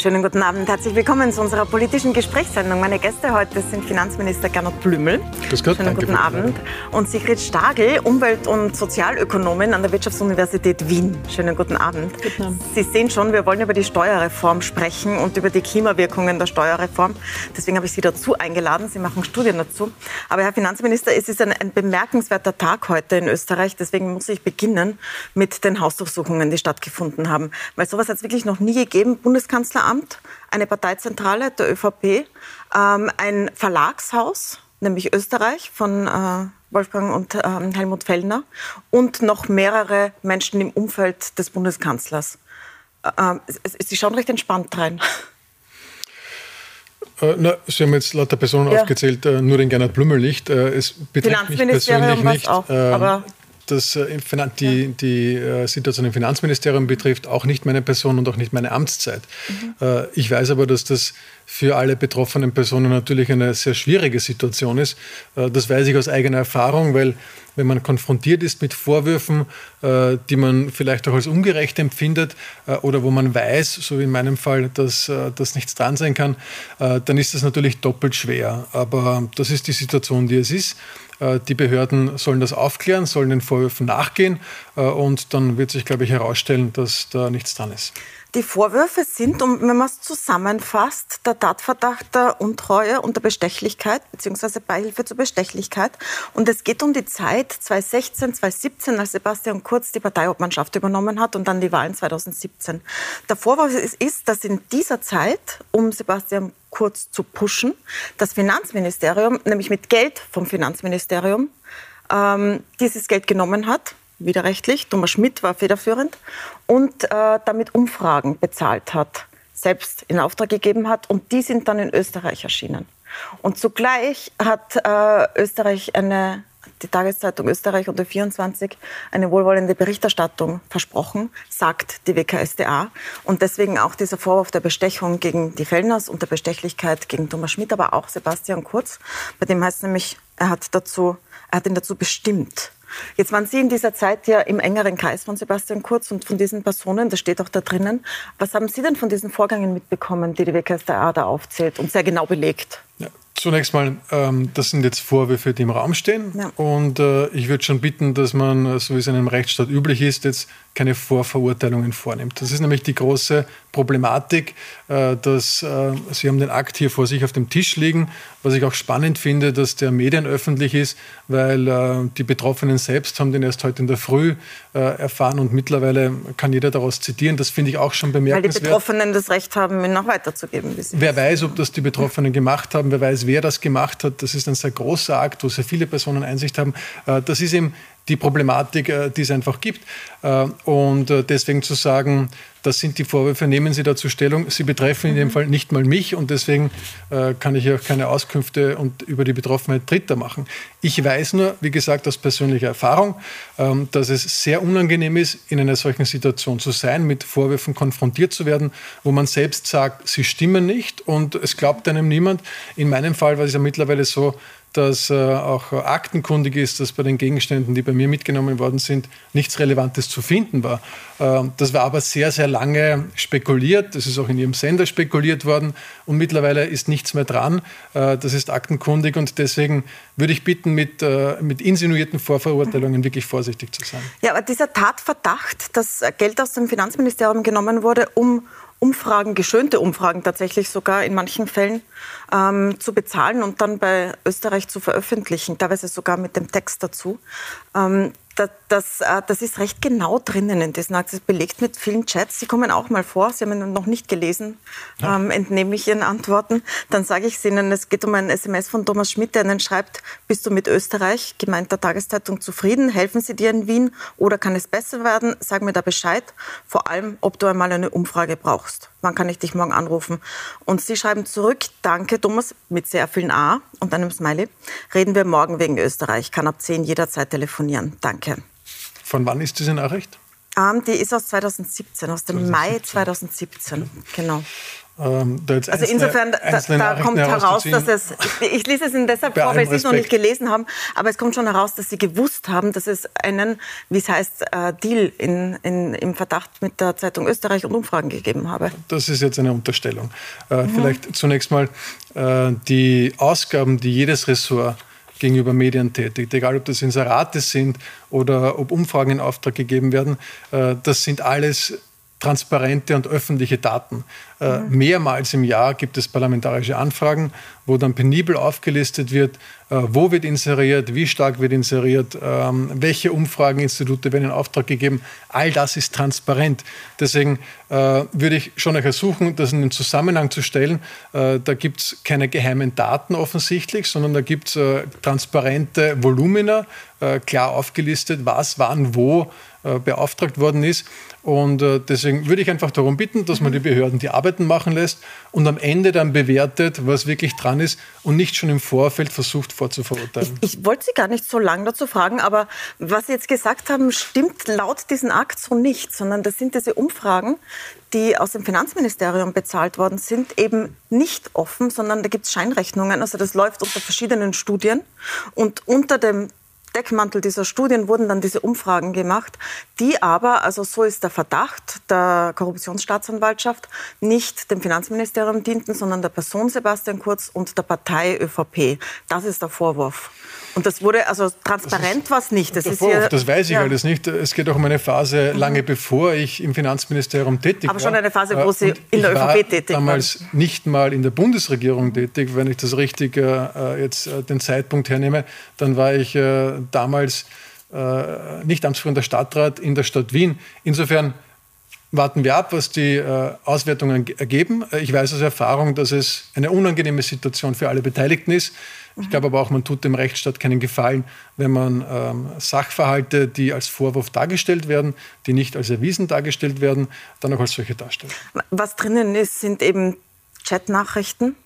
Schönen guten Abend, herzlich willkommen zu unserer politischen Gesprächssendung. Meine Gäste heute sind Finanzminister Gernot Blümel. Grüß Gott, Schönen guten Abend. Und Sigrid Stagel, Umwelt- und Sozialökonomin an der Wirtschaftsuniversität Wien. Schönen guten Abend. Guten Abend. Sie sehen schon, wir wollen über die Steuerreform sprechen und über die Klimawirkungen der Steuerreform. Deswegen habe ich Sie dazu eingeladen. Sie machen Studien dazu. Aber Herr Finanzminister, es ist ein, ein bemerkenswerter Tag heute in Österreich. Deswegen muss ich beginnen mit den Hausdurchsuchungen, die stattgefunden haben. Weil sowas hat es wirklich noch nie gegeben. Bundeskanzleramt Amt, eine Parteizentrale der ÖVP, ähm, ein Verlagshaus, nämlich Österreich von äh, Wolfgang und ähm, Helmut Fellner und noch mehrere Menschen im Umfeld des Bundeskanzlers. Äh, Sie schauen recht entspannt rein. Äh, na, Sie haben jetzt lauter Personen ja. aufgezählt, äh, nur den Gernot Blümel nicht. Es betrifft mich persönlich nicht. Auch, ähm, das äh, die, die äh, Situation im Finanzministerium betrifft, auch nicht meine Person und auch nicht meine Amtszeit. Mhm. Äh, ich weiß aber, dass das für alle betroffenen Personen natürlich eine sehr schwierige Situation ist. Das weiß ich aus eigener Erfahrung, weil wenn man konfrontiert ist mit Vorwürfen, die man vielleicht auch als ungerecht empfindet oder wo man weiß, so wie in meinem Fall, dass, dass nichts dran sein kann, dann ist das natürlich doppelt schwer. Aber das ist die Situation, die es ist. Äh, die Behörden sollen das aufklären, sollen den Vorwürfen nachgehen äh, und dann wird sich, glaube ich, herausstellen, dass da nichts dran ist. Die Vorwürfe sind, wenn man es zusammenfasst, der Tatverdacht der Untreue und der Bestechlichkeit bzw. Beihilfe zur Bestechlichkeit. Und es geht um die Zeit 2016, 2017, als Sebastian Kurz die Parteiobmannschaft übernommen hat und dann die Wahlen 2017. Der Vorwurf ist, dass in dieser Zeit, um Sebastian Kurz zu pushen, das Finanzministerium, nämlich mit Geld vom Finanzministerium, ähm, dieses Geld genommen hat widerrechtlich. Thomas Schmidt war federführend und äh, damit Umfragen bezahlt hat, selbst in Auftrag gegeben hat und die sind dann in Österreich erschienen. Und zugleich hat äh, Österreich eine die Tageszeitung Österreich unter 24 eine wohlwollende Berichterstattung versprochen, sagt die WKSDA. Und deswegen auch dieser Vorwurf der Bestechung gegen die Fellners und der Bestechlichkeit gegen Thomas Schmidt, aber auch Sebastian Kurz. Bei dem heißt nämlich, er hat, dazu, er hat ihn dazu bestimmt, Jetzt waren Sie in dieser Zeit ja im engeren Kreis von Sebastian Kurz und von diesen Personen, das steht auch da drinnen. Was haben Sie denn von diesen Vorgängen mitbekommen, die die WKStA da aufzählt und sehr genau belegt? Ja, zunächst mal, ähm, das sind jetzt Vorwürfe, die im Raum stehen. Ja. Und äh, ich würde schon bitten, dass man, so wie es in einem Rechtsstaat üblich ist, jetzt keine Vorverurteilungen vornimmt. Das ist nämlich die große Problematik, äh, dass äh, Sie haben den Akt hier vor sich auf dem Tisch liegen, was ich auch spannend finde, dass der medienöffentlich ist, weil äh, die Betroffenen selbst haben den erst heute in der Früh erfahren und mittlerweile kann jeder daraus zitieren. Das finde ich auch schon bemerkenswert. Weil die Betroffenen das Recht haben, ihn noch weiterzugeben. Wer weiß, ob das die Betroffenen gemacht haben, wer weiß, wer das gemacht hat. Das ist ein sehr großer Akt, wo sehr viele Personen Einsicht haben. Das ist eben die Problematik, äh, die es einfach gibt. Äh, und äh, deswegen zu sagen, das sind die Vorwürfe, nehmen Sie dazu Stellung. Sie betreffen in dem mhm. Fall nicht mal mich und deswegen kann ich auch keine Auskünfte und über die Betroffenheit Dritter machen. Ich weiß nur, wie gesagt, aus persönlicher Erfahrung, ähm, dass es sehr unangenehm ist, in einer solchen Situation zu sein, mit Vorwürfen konfrontiert zu werden, wo man selbst sagt, sie stimmen nicht und es glaubt einem niemand. In meinem Fall war es ja mittlerweile so, dass äh, auch aktenkundig ist, dass bei den Gegenständen, die bei mir mitgenommen worden sind, nichts Relevantes zu finden war. Äh, das war aber sehr, sehr lange spekuliert. Das ist auch in Ihrem Sender spekuliert worden. Und mittlerweile ist nichts mehr dran. Äh, das ist aktenkundig. Und deswegen würde ich bitten, mit, äh, mit insinuierten Vorverurteilungen wirklich vorsichtig zu sein. Ja, aber dieser Tatverdacht, dass Geld aus dem Finanzministerium genommen wurde, um Umfragen, geschönte Umfragen tatsächlich sogar in manchen Fällen ähm, zu bezahlen und dann bei Österreich zu veröffentlichen, teilweise sogar mit dem Text dazu. Ähm, das, das, äh, das, ist recht genau drinnen in diesen ist belegt mit vielen Chats. Sie kommen auch mal vor. Sie haben ihn noch nicht gelesen, ja. ähm, entnehme ich Ihren Antworten. Dann sage ich es Ihnen, es geht um ein SMS von Thomas Schmidt, der Ihnen schreibt, bist du mit Österreich, gemeint der Tageszeitung, zufrieden? Helfen Sie dir in Wien oder kann es besser werden? Sag mir da Bescheid. Vor allem, ob du einmal eine Umfrage brauchst. Wann kann ich dich morgen anrufen? Und Sie schreiben zurück, danke Thomas, mit sehr vielen A und einem Smiley. Reden wir morgen wegen Österreich. Kann ab 10 jederzeit telefonieren. Danke. Von wann ist diese Nachricht? Um, ähm, die ist aus 2017, aus dem 2017. Mai 2017. Genau. ähm, also insofern, da, da kommt heraus, dass es, ich lese es Ihnen deshalb vor, weil Sie es noch nicht gelesen haben, aber es kommt schon heraus, dass Sie gewusst haben, dass es einen, wie es heißt, äh, Deal in, in, im Verdacht mit der Zeitung Österreich und Umfragen gegeben habe. Das ist jetzt eine Unterstellung. Äh, mhm. Vielleicht zunächst mal äh, die Ausgaben, die jedes Ressort gegenüber Medien tätigt, egal ob das Inserate sind oder ob Umfragen in Auftrag gegeben werden, äh, das sind alles transparente und öffentliche Daten. Äh, mhm. Mehrmals im Jahr gibt es parlamentarische Anfragen, wo dann penibel aufgelistet wird, äh, wo wird inseriert, wie stark wird inseriert, ähm, welche Umfrageninstitute werden in Auftrag gegeben. All das ist transparent. Deswegen äh, würde ich schon euch ersuchen, das in den Zusammenhang zu stellen. Äh, da gibt es keine geheimen Daten offensichtlich, sondern da gibt es äh, transparente Volumina, äh, klar aufgelistet, was wann wo beauftragt worden ist. Und äh, deswegen würde ich einfach darum bitten, dass man die Behörden die Arbeiten machen lässt und am Ende dann bewertet, was wirklich dran ist und nicht schon im Vorfeld versucht vorzuverurteilen. Ich, ich wollte Sie gar nicht so lange dazu fragen, aber was Sie jetzt gesagt haben, stimmt laut diesen Akt so nicht, sondern das sind diese Umfragen, die aus dem Finanzministerium bezahlt worden sind, eben nicht offen, sondern da gibt es Scheinrechnungen. Also das läuft unter verschiedenen Studien und unter dem Deckmantel dieser Studien wurden dann diese Umfragen gemacht, die aber, also so ist der Verdacht der Korruptionsstaatsanwaltschaft, nicht dem Finanzministerium dienten, sondern der Person Sebastian Kurz und der Partei ÖVP. Das ist der Vorwurf. Und das wurde, also transparent war es nicht. Das, ist hier, das weiß ich ja. alles nicht. Es geht auch um eine Phase mhm. lange bevor ich im Finanzministerium tätig war. Aber schon eine Phase, wo Sie in der ÖVP tätig waren. damals nicht mal in der Bundesregierung tätig. Wenn ich das richtig äh, jetzt äh, den Zeitpunkt hernehme, dann war ich äh, damals äh, nicht amtsführender Stadtrat in der Stadt Wien. Insofern warten wir ab, was die äh, Auswertungen ergeben. Ich weiß aus Erfahrung, dass es eine unangenehme Situation für alle Beteiligten ist. Ich glaube aber auch, man tut dem Rechtsstaat keinen Gefallen, wenn man ähm, Sachverhalte, die als Vorwurf dargestellt werden, die nicht als erwiesen dargestellt werden, dann auch als solche darstellt. Was drinnen ist, sind eben Chatnachrichten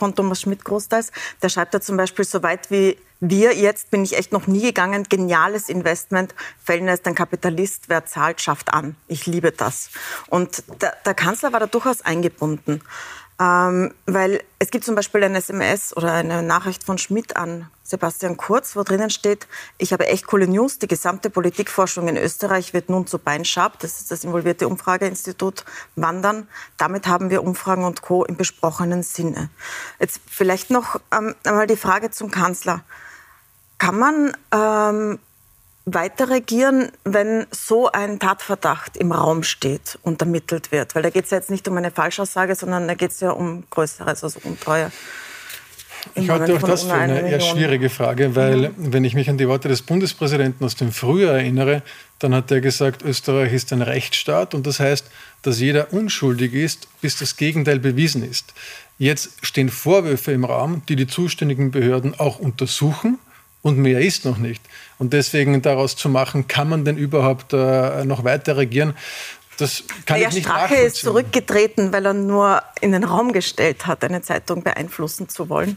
von Thomas Schmidt großteils. Der schreibt da zum Beispiel, so weit wie wir jetzt bin ich echt noch nie gegangen. Geniales Investment. Fellner ist ein Kapitalist. Wer zahlt, schafft an. Ich liebe das. Und der, der Kanzler war da durchaus eingebunden. Ähm, weil es gibt zum Beispiel ein SMS oder eine Nachricht von Schmidt an Sebastian Kurz, wo drinnen steht, ich habe echt coole News, die gesamte Politikforschung in Österreich wird nun zu Beinschab, das ist das involvierte Umfrageinstitut, wandern. Damit haben wir Umfragen und Co. im besprochenen Sinne. Jetzt vielleicht noch ähm, einmal die Frage zum Kanzler. Kann man ähm, weiter regieren, wenn so ein Tatverdacht im Raum steht und ermittelt wird? Weil da geht es ja jetzt nicht um eine Falschaussage, sondern da geht es ja um Größeres, also Untreue. Ich halte auch das für eine eher schwierige Frage, weil ja. wenn ich mich an die Worte des Bundespräsidenten aus dem Frühjahr erinnere, dann hat er gesagt, Österreich ist ein Rechtsstaat und das heißt, dass jeder unschuldig ist, bis das Gegenteil bewiesen ist. Jetzt stehen Vorwürfe im Raum, die die zuständigen Behörden auch untersuchen und mehr ist noch nicht. Und deswegen daraus zu machen, kann man denn überhaupt äh, noch weiter regieren? Das kann naja, ich nicht Strache ist zurückgetreten, weil er nur in den Raum gestellt hat, eine Zeitung beeinflussen zu wollen.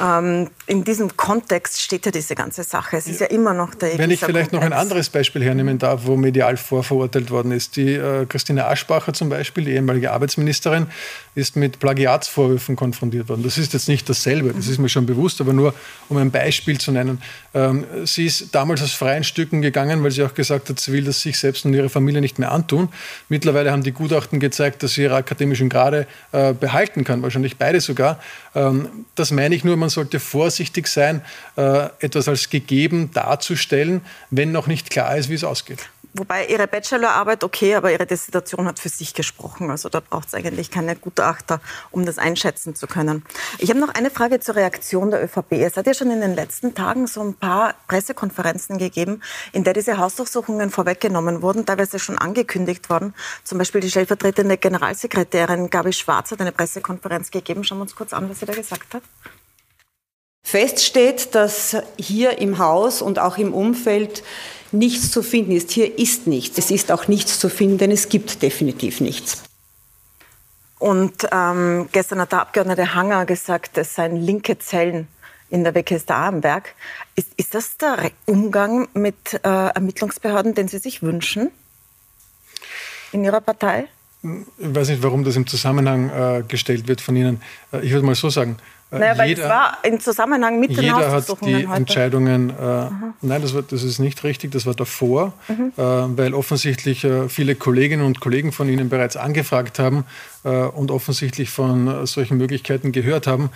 Ähm, in diesem Kontext steht ja diese ganze Sache. Es ist ja immer noch der Wenn ich vielleicht Kontext. noch ein anderes Beispiel hernehmen darf, wo medial vorverurteilt worden ist. Die äh, Christine Aschbacher zum Beispiel, die ehemalige Arbeitsministerin, ist mit Plagiatsvorwürfen konfrontiert worden. Das ist jetzt nicht dasselbe, das ist mir schon bewusst, aber nur um ein Beispiel zu nennen. Ähm, sie ist damals aus freien Stücken gegangen, weil sie auch gesagt hat, sie will das sich selbst und ihre Familie nicht mehr antun. Mittlerweile haben die Gutachten gezeigt, dass sie ihre akademischen Grade äh, behalten kann, wahrscheinlich beide sogar. Ähm, das meine ich nur, man sollte vorsichtig sein, äh, etwas als gegeben darzustellen, wenn noch nicht klar ist, wie es ausgeht. Wobei Ihre Bachelorarbeit okay, aber Ihre Dissertation hat für sich gesprochen. Also da braucht es eigentlich keine Gutachter, um das einschätzen zu können. Ich habe noch eine Frage zur Reaktion der ÖVP. Es hat ja schon in den letzten Tagen so ein paar Pressekonferenzen gegeben, in der diese Hausdurchsuchungen vorweggenommen wurden, teilweise schon angekündigt worden. Zum Beispiel die stellvertretende Generalsekretärin Gabi Schwarz hat eine Pressekonferenz gegeben. Schauen wir uns kurz an, was sie da gesagt hat. Fest steht, dass hier im Haus und auch im Umfeld nichts zu finden ist. Hier ist nichts. Es ist auch nichts zu finden, denn es gibt definitiv nichts. Und ähm, gestern hat der Abgeordnete Hanger gesagt, es seien linke Zellen in der WKStA am Werk. Ist, ist das der Umgang mit äh, Ermittlungsbehörden, den Sie sich wünschen in Ihrer Partei? ich weiß nicht, warum das im Zusammenhang äh, gestellt wird von Ihnen. Äh, ich würde mal so sagen, äh, naja, weil jeder, es war im Zusammenhang mit den Jeder hat die heute. Entscheidungen, äh, nein, das, war, das ist nicht richtig, das war davor, mhm. äh, weil offensichtlich äh, viele Kolleginnen und Kollegen von Ihnen bereits angefragt haben äh, und offensichtlich von solchen Möglichkeiten gehört haben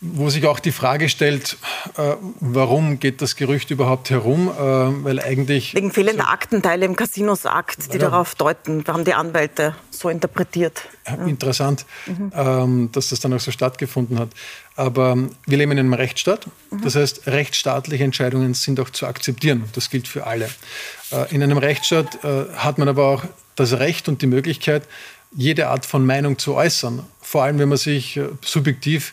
wo sich auch die Frage stellt, äh, warum geht das Gerücht überhaupt herum? Äh, weil eigentlich Wegen fehlender so, Aktenteile im Casinos-Akt, die ja, darauf deuten, haben die Anwälte so interpretiert. Interessant, mhm. ähm, dass das dann auch so stattgefunden hat. Aber wir leben in einem Rechtsstaat. Mhm. Das heißt, rechtsstaatliche Entscheidungen sind auch zu akzeptieren. Das gilt für alle. Äh, in einem Rechtsstaat äh, hat man aber auch das Recht und die Möglichkeit, jede Art von Meinung zu äußern. Vor allem, wenn man sich äh, subjektiv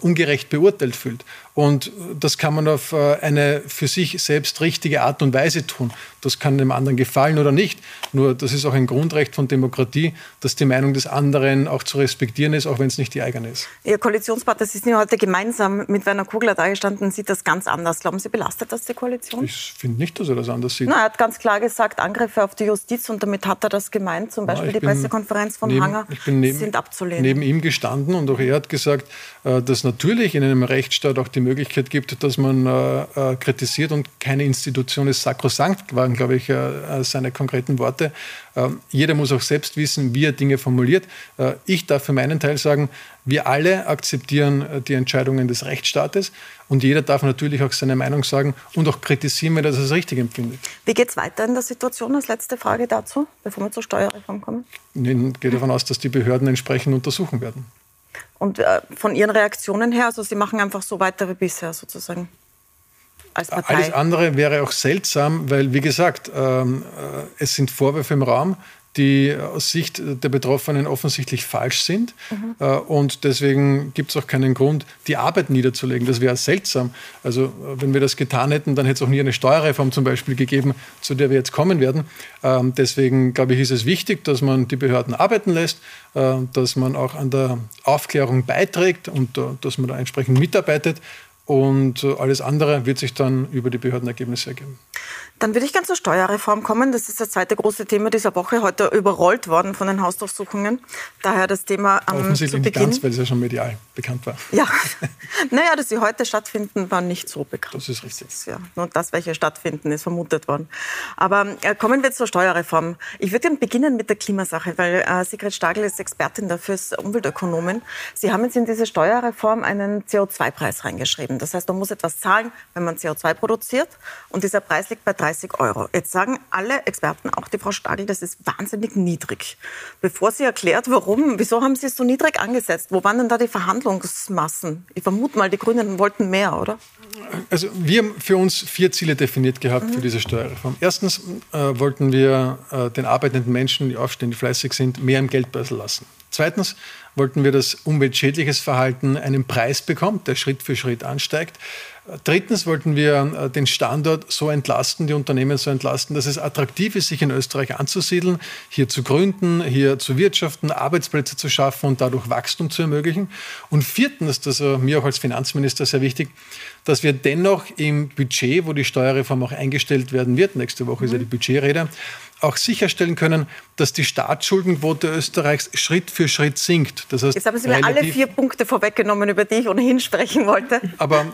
ungerecht beurteilt fühlt. Und das kann man auf äh, eine für sich selbst richtige Art und Weise tun. Das kann dem anderen gefallen oder nicht. Nur das ist auch ein Grundrecht von Demokratie, dass die Meinung des anderen auch zu respektieren ist, auch wenn es nicht die eigene ist. Ihr Koalitionspartner, Sie sind heute gemeinsam mit Werner Kugler da gestanden, sieht das ganz anders. Glauben Sie, belastet das die Koalition? Ich finde nicht, dass er das anders sieht. Na, er hat ganz klar gesagt, Angriffe auf die Justiz und damit hat er das gemeint. Zum Beispiel Na, die Pressekonferenz von neben, Hanger neben, sind abzulehnen. Neben ihm gestanden und auch er hat gesagt, äh, dass natürlich in einem Rechtsstaat auch die Möglichkeit gibt, dass man äh, äh, kritisiert und keine Institution ist sakrosankt, waren, glaube ich, seine konkreten Worte. Ähm, jeder muss auch selbst wissen, wie er Dinge formuliert. ich darf für meinen Teil sagen, wir alle akzeptieren die Entscheidungen des Rechtsstaates und jeder darf natürlich auch seine Meinung sagen und auch kritisieren, wenn er das als richtig empfindet. Wie geht es weiter in der Situation? Als letzte Frage dazu, bevor wir zur Steuerreform kommen. Ich gehe davon aus, dass die Behörden entsprechend untersuchen werden. Und äh, von Ihren Reaktionen her, also Sie machen einfach so weiter wie bisher sozusagen? Partei. Alles andere wäre auch seltsam, weil, wie gesagt, ähm, äh, es sind Vorwürfe im Raum die aus Sicht der Betroffenen offensichtlich falsch sind. Mhm. Äh, und deswegen gibt es auch keinen Grund, die Arbeit niederzulegen. Das wäre seltsam. Also äh, wenn wir das getan hätten, dann hätte es auch nie eine Steuerreform zum Beispiel gegeben, zu der wir jetzt kommen werden. Ähm, deswegen glaube ich, ist es wichtig, dass man die Behörden arbeiten lässt, äh, dass man auch an der Aufklärung beiträgt und dass man da entsprechend mitarbeitet. Und alles andere wird sich dann über die Behördenergebnisse ergeben. Dann würde ich gerne zur Steuerreform kommen. Das ist das zweite große Thema dieser Woche, heute überrollt worden von den Hausdurchsuchungen. Daher das Thema am ähm, Offensichtlich nicht ganz, weil es ja schon medial bekannt war. Ja, naja, dass sie heute stattfinden, war nicht so bekannt. Das ist richtig. ja, nur das, welche stattfinden, ist vermutet worden. Aber äh, kommen wir zur Steuerreform. Ich würde gerne beginnen mit der Klimasache, weil äh, Sigrid Stagel ist Expertin dafür, ist Umweltökonomin. Sie haben jetzt in diese Steuerreform einen CO2-Preis reingeschrieben. Das heißt, man muss etwas zahlen, wenn man CO2 produziert. Und dieser Preis liegt bei 30 Euro. Jetzt sagen alle Experten, auch die Frau Stagel, das ist wahnsinnig niedrig. Bevor sie erklärt, warum, wieso haben Sie es so niedrig angesetzt? Wo waren denn da die Verhandlungsmassen? Ich vermute mal, die Grünen wollten mehr, oder? Also wir haben für uns vier Ziele definiert gehabt mhm. für diese Steuerreform. Erstens äh, wollten wir äh, den arbeitenden Menschen, die aufstehen, die fleißig sind, mehr im Geldbörsel lassen. Zweitens wollten wir, dass umweltschädliches Verhalten einen Preis bekommt, der Schritt für Schritt ansteigt. Drittens wollten wir äh, den Standort so entlasten, die Unternehmen so entlasten, dass es attraktiv ist, sich in Österreich anzusiedeln, hier zu gründen, hier zu wirtschaften, Arbeitsplätze zu schaffen und dadurch Wachstum zu ermöglichen. Und viertens, das ist mir auch als Finanzminister sehr wichtig, dass wir dennoch im Budget, wo die Steuerreform auch eingestellt werden wird, nächste Woche ist ja die Budgetrede, auch sicherstellen können, dass die Staatsschuldenquote Österreichs Schritt für Schritt sinkt. Das heißt, Jetzt haben Sie mir alle vier Punkte vorweggenommen, über die ich ohnehin sprechen wollte. Aber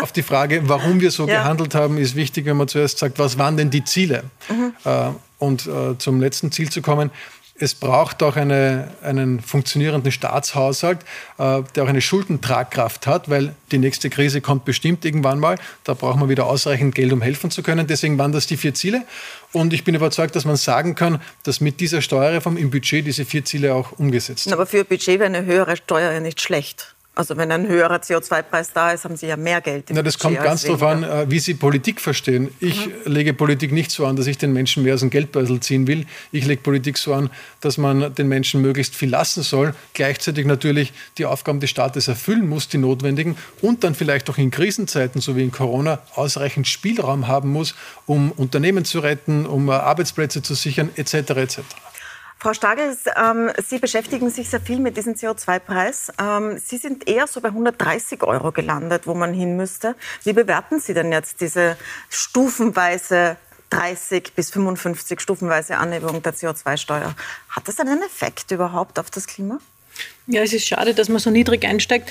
auf die Frage, warum wir so ja. gehandelt haben, ist wichtig, wenn man zuerst sagt, was waren denn die Ziele? Mhm. Äh, und äh, zum letzten Ziel zu kommen, es braucht auch eine, einen funktionierenden Staatshaushalt, äh, der auch eine Schuldentragkraft hat, weil die nächste Krise kommt bestimmt irgendwann mal. Da braucht man wieder ausreichend Geld, um helfen zu können. Deswegen waren das die vier Ziele. Und ich bin überzeugt, dass man sagen kann, dass mit dieser Steuerreform im Budget diese vier Ziele auch umgesetzt sind. Aber für Budget wäre eine höhere Steuer ja nicht schlecht. Also wenn ein höherer CO2-Preis da ist, haben Sie ja mehr Geld. Na, das kommt ganz darauf an, äh, wie Sie Politik verstehen. Ich mhm. lege Politik nicht so an, dass ich den Menschen mehr aus dem Geldbeutel ziehen will. Ich lege Politik so an, dass man den Menschen möglichst viel lassen soll, gleichzeitig natürlich die Aufgaben des Staates erfüllen muss, die notwendigen, und dann vielleicht auch in Krisenzeiten, so wie in Corona, ausreichend Spielraum haben muss, um Unternehmen zu retten, um äh, Arbeitsplätze zu sichern, etc. etc. Frau Stagel, ähm, Sie beschäftigen sich sehr viel mit diesem CO2-Preis. Ähm, Sie sind eher so bei 130 Euro gelandet, wo man hin müsste. Wie bewerten Sie denn jetzt diese stufenweise 30 bis 55 stufenweise Anhebung der CO2-Steuer. Hat das einen Effekt überhaupt auf das Klima? Ja, es ist schade, dass man so niedrig einsteigt.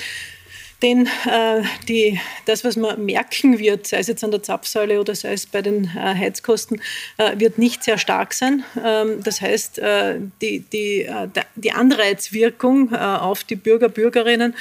Denn äh, die, das, was man merken wird, sei es jetzt an der Zapfsäule oder sei es bei den äh, Heizkosten, äh, wird nicht sehr stark sein. Ähm, das heißt, äh, die, die, äh, die Anreizwirkung äh, auf die Bürger, Bürgerinnen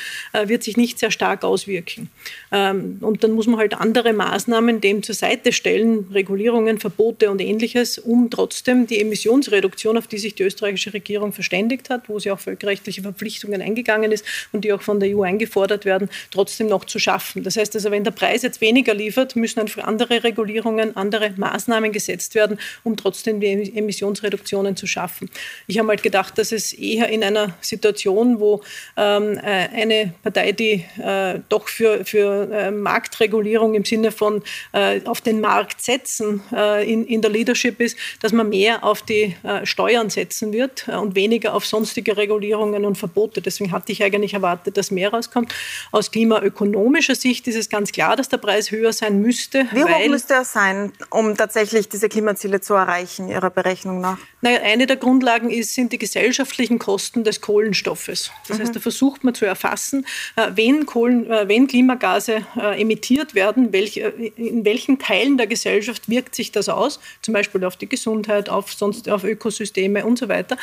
wird sich nicht sehr stark auswirken. Ähm, und dann muss man halt andere Maßnahmen dem zur Seite stellen, Regulierungen, Verbote und ähnliches, um trotzdem die Emissionsreduktion, auf die sich die österreichische Regierung verständigt hat, wo sie auch völkerrechtliche Verpflichtungen eingegangen ist und die auch von der EU eingefordert werden, trotzdem noch zu schaffen. Das heißt also, wenn der Preis jetzt weniger liefert, müssen einfach andere Regulierungen, andere Maßnahmen gesetzt werden, um trotzdem die Emissionsreduktionen zu schaffen. Ich habe halt gedacht, dass es eher in einer Situation, wo ähm, äh, eine Partei, die äh, doch für, für äh, Marktregulierung im Sinne von äh, auf den Markt setzen äh, in, in der Leadership ist, dass man mehr auf die äh, Steuern setzen wird und weniger auf sonstige Regulierungen und Verbote. Deswegen hatte ich eigentlich erwartet, dass mehr rauskommt. Aus aus klimaökonomischer Sicht ist es ganz klar, dass der Preis höher sein müsste. Wie hoch müsste er sein, um tatsächlich diese Klimaziele zu erreichen, Ihrer Berechnung nach? Naja, eine der Grundlagen ist, sind die gesellschaftlichen Kosten des Kohlenstoffes. Das mhm. heißt, da versucht man zu erfassen, äh, wenn, Kohlen, äh, wenn Klimagase äh, emittiert werden, welch, in welchen Teilen der Gesellschaft wirkt sich das aus, zum Beispiel auf die Gesundheit, auf, sonst, auf Ökosysteme und so weiter.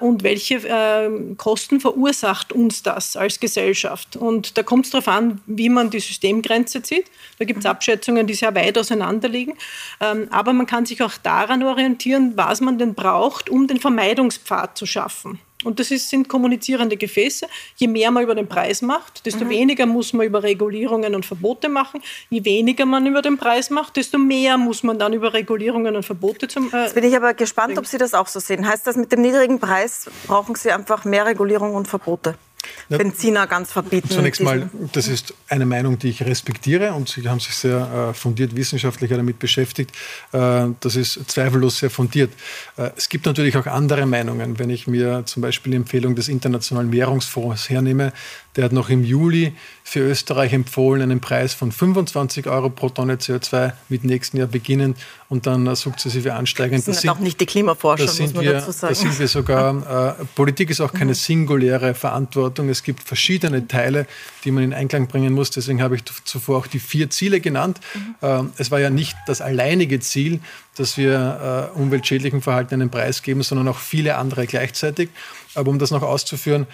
Und welche Kosten verursacht uns das als Gesellschaft? Und da kommt es darauf an, wie man die Systemgrenze zieht. Da gibt es mhm. Abschätzungen, die sehr weit auseinander liegen. Ähm, aber man kann sich auch daran orientieren, was man denn braucht, um den Vermeidungspfad zu schaffen. Und das ist, sind kommunizierende Gefäße. Je mehr man über den Preis macht, desto mhm. weniger muss man über Regulierungen und Verbote machen. Je weniger man über den Preis macht, desto mehr muss man dann über Regulierungen und Verbote zum. Äh, Jetzt bin ich aber gespannt, ob Sie das auch so sehen. Heißt das, mit dem niedrigen Preis brauchen Sie einfach mehr Regulierung und Verbote? Benziner ganz verbieten. Zunächst mal, das ist eine Meinung, die ich respektiere und Sie haben sich sehr äh, fundiert wissenschaftlich damit beschäftigt. Äh, das ist zweifellos sehr fundiert. Äh, es gibt natürlich auch andere Meinungen. Wenn ich mir zum Beispiel die Empfehlung des Internationalen Währungsfonds hernehme, der hat noch im Juli für Österreich empfohlen, einen Preis von 25 Euro pro Tonne CO2 mit nächsten Jahr beginnend und dann sukzessive ansteigend. Das, das sind auch nicht die Klimaforscher, muss man wir, dazu sagen. Da sind wir sogar, äh, Politik ist auch keine mhm. singuläre Verantwortung. Es gibt verschiedene Teile, die man in Einklang bringen muss. Deswegen habe ich zuvor auch die vier Ziele genannt. Mhm. Äh, es war ja nicht das alleinige Ziel, dass wir äh, umweltschädlichen Verhalten einen Preis geben, sondern auch viele andere gleichzeitig. Aber um das noch auszuführen,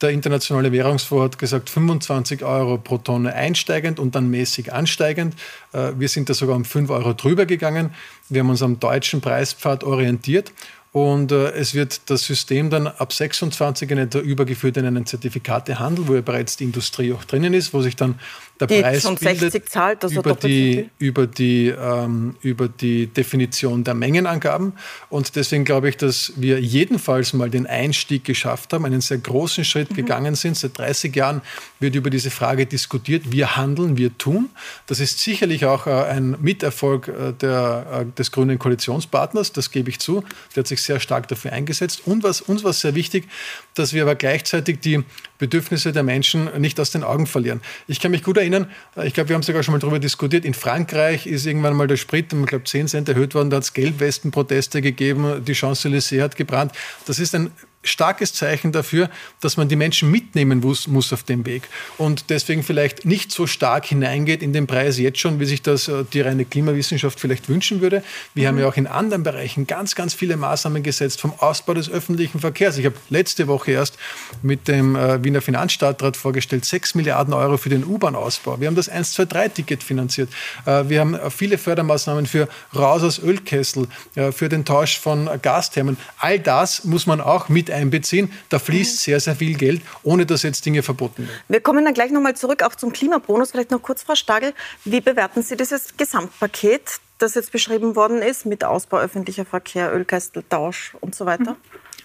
der Internationale Währungsfonds hat gesagt 25 Euro pro Tonne einsteigend und dann mäßig ansteigend. Äh, wir sind da sogar um 5 Euro drüber gegangen. Wir haben uns am deutschen Preispfad orientiert und äh, es wird das System dann ab 26 in etwa übergeführt in einen Zertifikatehandel, wo ja bereits die Industrie auch drinnen ist, wo sich dann der die Preis schon bildet 60 zahlt, also über, die, über, die, ähm, über die Definition der Mengenangaben. Und deswegen glaube ich, dass wir jedenfalls mal den Einstieg geschafft haben, einen sehr großen Schritt mhm. gegangen sind. Seit 30 Jahren wird über diese Frage diskutiert. Wir handeln, wir tun. Das ist sicherlich auch äh, ein Miterfolg äh, der, äh, des grünen Koalitionspartners, das gebe ich zu. Der hat sich sehr stark dafür eingesetzt. Und was, uns war sehr wichtig, dass wir aber gleichzeitig die Bedürfnisse der Menschen nicht aus den Augen verlieren. Ich kann mich gut erinnern, äh, ich glaube, wir haben sogar schon mal darüber diskutiert, in Frankreich ist irgendwann mal der Sprit um, ich glaube, 10 Cent erhöht worden, da hat es Gelbwestenproteste gegeben, die Champs-Élysées hat gebrannt. Das ist ein starkes Zeichen dafür, dass man die Menschen mitnehmen muss, muss auf dem Weg und deswegen vielleicht nicht so stark hineingeht in den Preis jetzt schon, wie sich das äh, die reine Klimawissenschaft vielleicht wünschen würde. Wir mhm. haben ja auch in anderen Bereichen ganz, ganz viele Maßnahmen gesetzt vom Ausbau des öffentlichen Verkehrs. Ich habe letzte Woche erst mit dem äh, Wiener Finanzstadtrat vorgestellt, 6 Milliarden Euro für den U-Bahn-Ausbau. Wir haben das 123-Ticket finanziert. Äh, wir haben viele Fördermaßnahmen für raus aus Ölkessel, für den Tausch von Gasthermen. All das muss man auch mit einbeziehen. Da fließt mhm. sehr, sehr viel Geld, ohne dass jetzt Dinge verboten werden. Wir kommen dann gleich nochmal zurück, auch zum Klimabonus. Vielleicht noch kurz, Frau Stagel. Wie bewerten Sie dieses Gesamtpaket, das jetzt beschrieben worden ist, mit Ausbau öffentlicher Verkehr, Ölkesteltausch und so weiter? Mhm.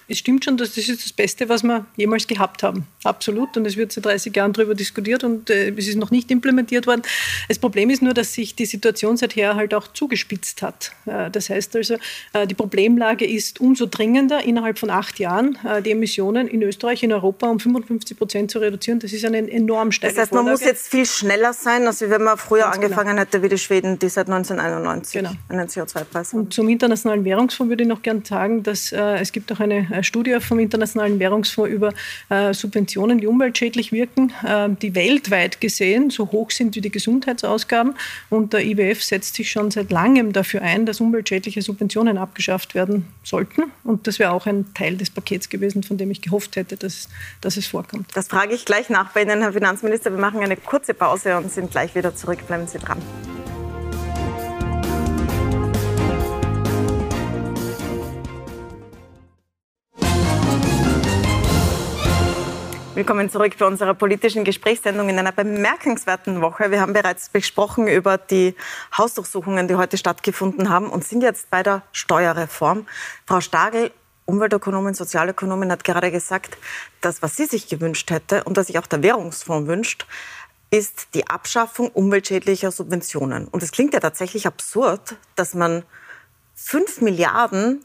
Es stimmt schon, dass das ist das Beste, was wir jemals gehabt haben. Absolut. Und es wird seit 30 Jahren darüber diskutiert und äh, es ist noch nicht implementiert worden. Das Problem ist nur, dass sich die Situation seither halt auch zugespitzt hat. Äh, das heißt also, äh, die Problemlage ist umso dringender, innerhalb von acht Jahren äh, die Emissionen in Österreich, in Europa um 55 Prozent zu reduzieren. Das ist eine enorm steile Das heißt, man Vorlage. muss jetzt viel schneller sein, als wenn man früher Ganz angefangen genau. hätte wie die Schweden, die seit 1991 genau. einen CO2-Preis haben. Und zum Internationalen Währungsfonds würde ich noch gerne sagen, dass äh, es gibt auch eine Studie vom Internationalen Währungsfonds über äh, Subventionen, die umweltschädlich wirken, äh, die weltweit gesehen so hoch sind wie die Gesundheitsausgaben. Und der IWF setzt sich schon seit langem dafür ein, dass umweltschädliche Subventionen abgeschafft werden sollten. Und das wäre auch ein Teil des Pakets gewesen, von dem ich gehofft hätte, dass, dass es vorkommt. Das frage ich gleich nach bei Ihnen, Herr Finanzminister. Wir machen eine kurze Pause und sind gleich wieder zurück. Bleiben Sie dran. Willkommen zurück bei unserer politischen Gesprächssendung in einer bemerkenswerten Woche. Wir haben bereits besprochen über die Hausdurchsuchungen, die heute stattgefunden haben und sind jetzt bei der Steuerreform. Frau Stagel, Umweltökonomin, Sozialökonomin, hat gerade gesagt, das, was sie sich gewünscht hätte und was sich auch der Währungsfonds wünscht, ist die Abschaffung umweltschädlicher Subventionen. Und es klingt ja tatsächlich absurd, dass man fünf Milliarden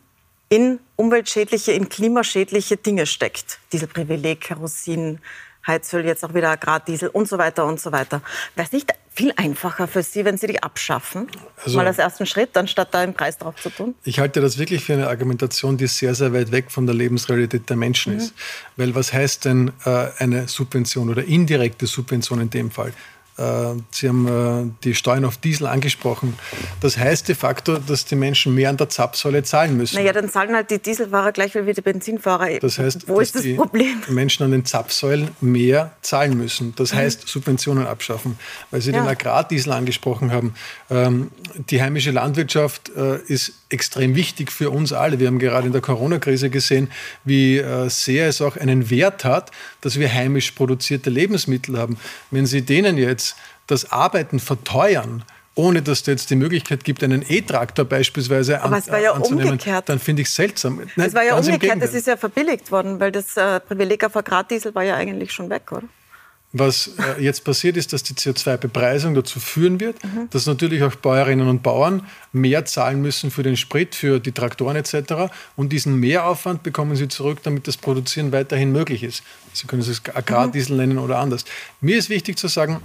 in umweltschädliche, in klimaschädliche Dinge steckt. Dieselprivileg, Kerosin, Heizöl, jetzt auch wieder Agrardiesel und so weiter und so weiter. Wäre es nicht viel einfacher für Sie, wenn Sie die abschaffen? Also, Mal als ersten Schritt, anstatt da einen Preis drauf zu tun? Ich halte das wirklich für eine Argumentation, die sehr, sehr weit weg von der Lebensrealität der Menschen mhm. ist. Weil was heißt denn äh, eine Subvention oder indirekte Subvention in dem Fall? Äh, Sie haben äh, die Steuern auf Diesel angesprochen. Das heißt de facto, dass die Menschen mehr an der Zapfsäule zahlen müssen. Naja, dann zahlen halt die Dieselfahrer gleich wie die Benzinfahrer. Das heißt, Wo ist das die Problem? Menschen an den Zapfsäulen mehr zahlen müssen. Das mhm. heißt, Subventionen abschaffen. Weil Sie ja. den Agrardiesel angesprochen haben. Ähm, die heimische Landwirtschaft äh, ist extrem wichtig für uns alle. Wir haben gerade in der Corona-Krise gesehen, wie sehr es auch einen Wert hat, dass wir heimisch produzierte Lebensmittel haben. Wenn Sie denen jetzt das Arbeiten verteuern, ohne dass es jetzt die Möglichkeit gibt, einen E-Traktor beispielsweise an, Aber es war ja anzunehmen, umgekehrt. dann finde ich es seltsam. Nein, es war ja umgekehrt, es ist ja verbilligt worden, weil das äh, Privileg auf Agrardiesel war ja eigentlich schon weg, oder? Was äh, jetzt passiert ist, dass die CO2-Bepreisung dazu führen wird, mhm. dass natürlich auch Bäuerinnen und Bauern mehr zahlen müssen für den Sprit, für die Traktoren etc. Und diesen Mehraufwand bekommen sie zurück, damit das Produzieren weiterhin möglich ist. Sie können es Agrardiesel mhm. nennen oder anders. Mir ist wichtig zu sagen,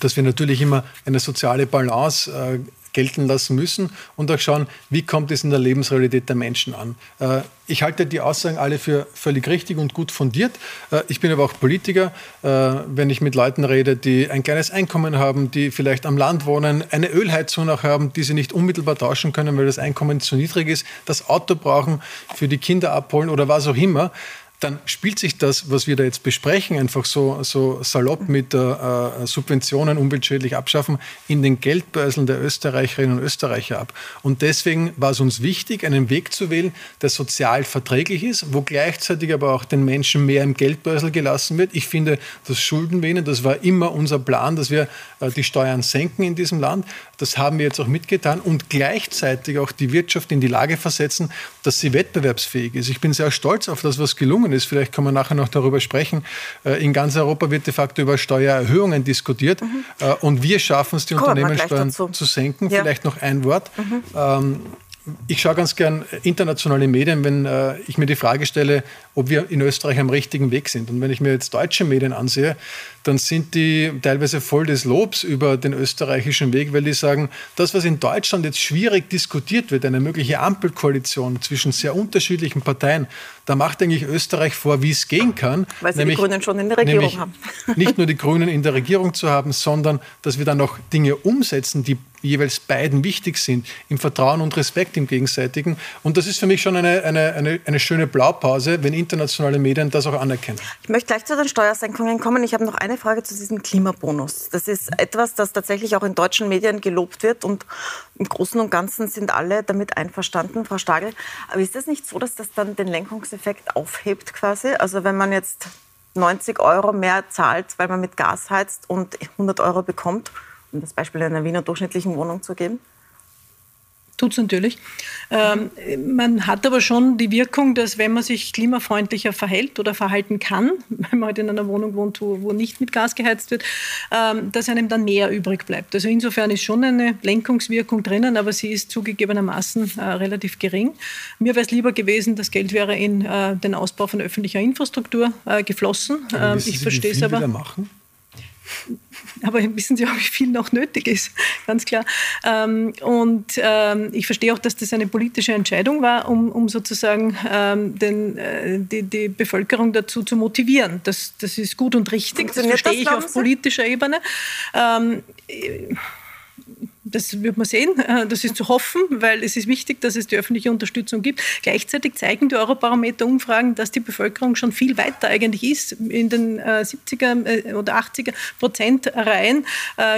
dass wir natürlich immer eine soziale Balance äh, gelten lassen müssen und auch schauen, wie kommt es in der Lebensrealität der Menschen an. Äh, ich halte die Aussagen alle für völlig richtig und gut fundiert. Äh, ich bin aber auch Politiker. Äh, wenn ich mit Leuten rede, die ein kleines Einkommen haben, die vielleicht am Land wohnen, eine Ölheizung auch haben, die sie nicht unmittelbar tauschen können, weil das Einkommen zu niedrig ist, das Auto brauchen, für die Kinder abholen oder was auch immer, dann spielt sich das, was wir da jetzt besprechen, einfach so, so salopp mit äh, Subventionen umweltschädlich abschaffen, in den Geldbörseln der Österreicherinnen und Österreicher ab. Und deswegen war es uns wichtig, einen Weg zu wählen, der sozial verträglich ist, wo gleichzeitig aber auch den Menschen mehr im Geldbörsel gelassen wird. Ich finde, das Schuldenwähnen, das war immer unser Plan, dass wir äh, die Steuern senken in diesem Land. Das haben wir jetzt auch mitgetan und gleichzeitig auch die Wirtschaft in die Lage versetzen, dass sie wettbewerbsfähig ist. Ich bin sehr stolz auf das, was gelungen ist. Vielleicht kann man nachher noch darüber sprechen. Äh, in ganz Europa wird de facto über Steuererhöhungen diskutiert mhm. Äh, und wir schaffen es, die Kommen Unternehmenssteuern zu senken. Ja. Vielleicht noch ein Wort. Mhm. Ähm, ich schaue ganz gern internationale Medien, wenn äh, ich mir die Frage stelle, ob wir in Österreich am richtigen Weg sind. Und wenn ich mir jetzt deutsche Medien ansehe, dann sind die teilweise voll des Lobs über den österreichischen Weg, weil die sagen, das, was in Deutschland jetzt schwierig diskutiert wird, eine mögliche Ampelkoalition zwischen sehr unterschiedlichen Parteien, da macht eigentlich Österreich vor, wie es gehen kann. Weil sie nämlich, die Grünen schon in der Regierung haben. Nicht nur die Grünen in der Regierung zu haben, sondern dass wir dann auch Dinge umsetzen, die jeweils beiden wichtig sind, im Vertrauen und Respekt im Gegenseitigen. Und das ist für mich schon eine, eine, eine, eine schöne Blaupause, wenn internationale Medien das auch anerkennen. Ich möchte gleich zu den Steuersenkungen kommen. Ich habe noch eine Frage zu diesem Klimabonus. Das ist etwas, das tatsächlich auch in deutschen Medien gelobt wird und im Großen und Ganzen sind alle damit einverstanden, Frau Stagel. Aber ist das nicht so, dass das dann den Lenkungseffekt aufhebt quasi? Also wenn man jetzt 90 Euro mehr zahlt, weil man mit Gas heizt und 100 Euro bekommt, um das Beispiel einer Wiener durchschnittlichen Wohnung zu geben? Tut es natürlich. Ähm, man hat aber schon die Wirkung, dass wenn man sich klimafreundlicher verhält oder verhalten kann, wenn man halt in einer Wohnung wohnt, wo, nicht mit Gas geheizt wird, ähm, dass einem dann mehr übrig bleibt. Also insofern ist schon eine Lenkungswirkung drinnen, aber sie ist zugegebenermaßen äh, relativ gering. Mir wäre es lieber gewesen, das Geld wäre in äh, den Ausbau von öffentlicher Infrastruktur äh, geflossen. Ähm, ich verstehe es aber. Machen? Aber wissen Sie auch, wie viel noch nötig ist, ganz klar. Ähm, und ähm, ich verstehe auch, dass das eine politische Entscheidung war, um, um sozusagen ähm, den, äh, die, die, Bevölkerung dazu zu motivieren. Das, das ist gut und richtig, das verstehe ich auf politischer Ebene. Ähm, das wird man sehen. Äh, das ist zu hoffen, weil es ist wichtig, dass es die öffentliche Unterstützung gibt. Gleichzeitig zeigen die Eurobarometer-Umfragen, dass die Bevölkerung schon viel weiter eigentlich ist. In den 70er äh, äh, oder 80er Prozent Reihen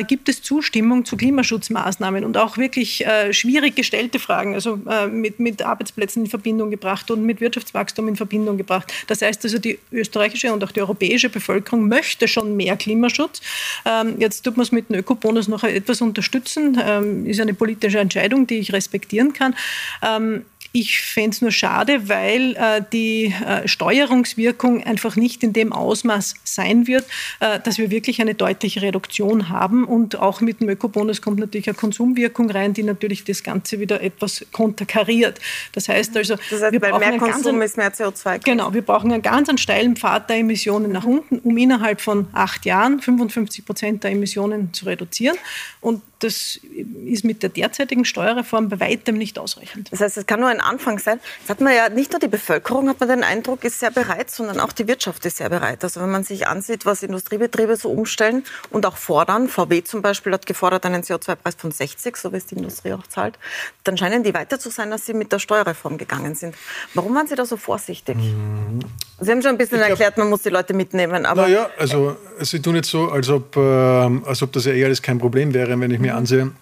gibt es Zustimmung zu Klimaschutzmaßnahmen und auch wirklich schwierig gestellte Fragen, also mit, mit Arbeitsplätzen in Verbindung gebracht und mit Wirtschaftswachstum in Verbindung gebracht. Das heißt also, die österreichische und auch die europäische Bevölkerung möchte schon mehr Klimaschutz. Ähm, jetzt tut man es mit dem Ökobonus noch etwas unterstützen ähm, ist eine politische Entscheidung, die ich respektieren kann. Ähm, ich fände es nur schade, weil äh, die äh, Steuerungswirkung einfach nicht in dem Ausmaß sein wird, äh, dass wir wirklich eine deutliche Reduktion haben. Und auch mit dem Ökobonus kommt natürlich eine Konsumwirkung rein, die natürlich das Ganze wieder etwas konterkariert. Das heißt also, das heißt, wir brauchen mehr Konsum ist mehr CO2. Genau, wir brauchen einen ganz einen steilen Pfad der Emissionen nach unten, um innerhalb von acht Jahren 55 Prozent der Emissionen zu reduzieren. Und das ist mit der derzeitigen Steuerreform bei weitem nicht ausreichend. Das heißt, es kann nur ein Anfang sein. Das hat man ja nicht nur die Bevölkerung, hat man den Eindruck, ist sehr bereit, sondern auch die Wirtschaft ist sehr bereit. Also wenn man sich ansieht, was Industriebetriebe so umstellen und auch fordern, VW zum Beispiel hat gefordert einen CO2-Preis von 60, so wie es die Industrie auch zahlt, dann scheinen die weiter zu sein, als sie mit der Steuerreform gegangen sind. Warum waren Sie da so vorsichtig? Mhm. Sie haben schon ein bisschen glaub, erklärt, man muss die Leute mitnehmen. Aber naja, also Sie tun jetzt so, als ob, äh, als ob das ja eher alles kein Problem wäre, wenn ich mir ansehe,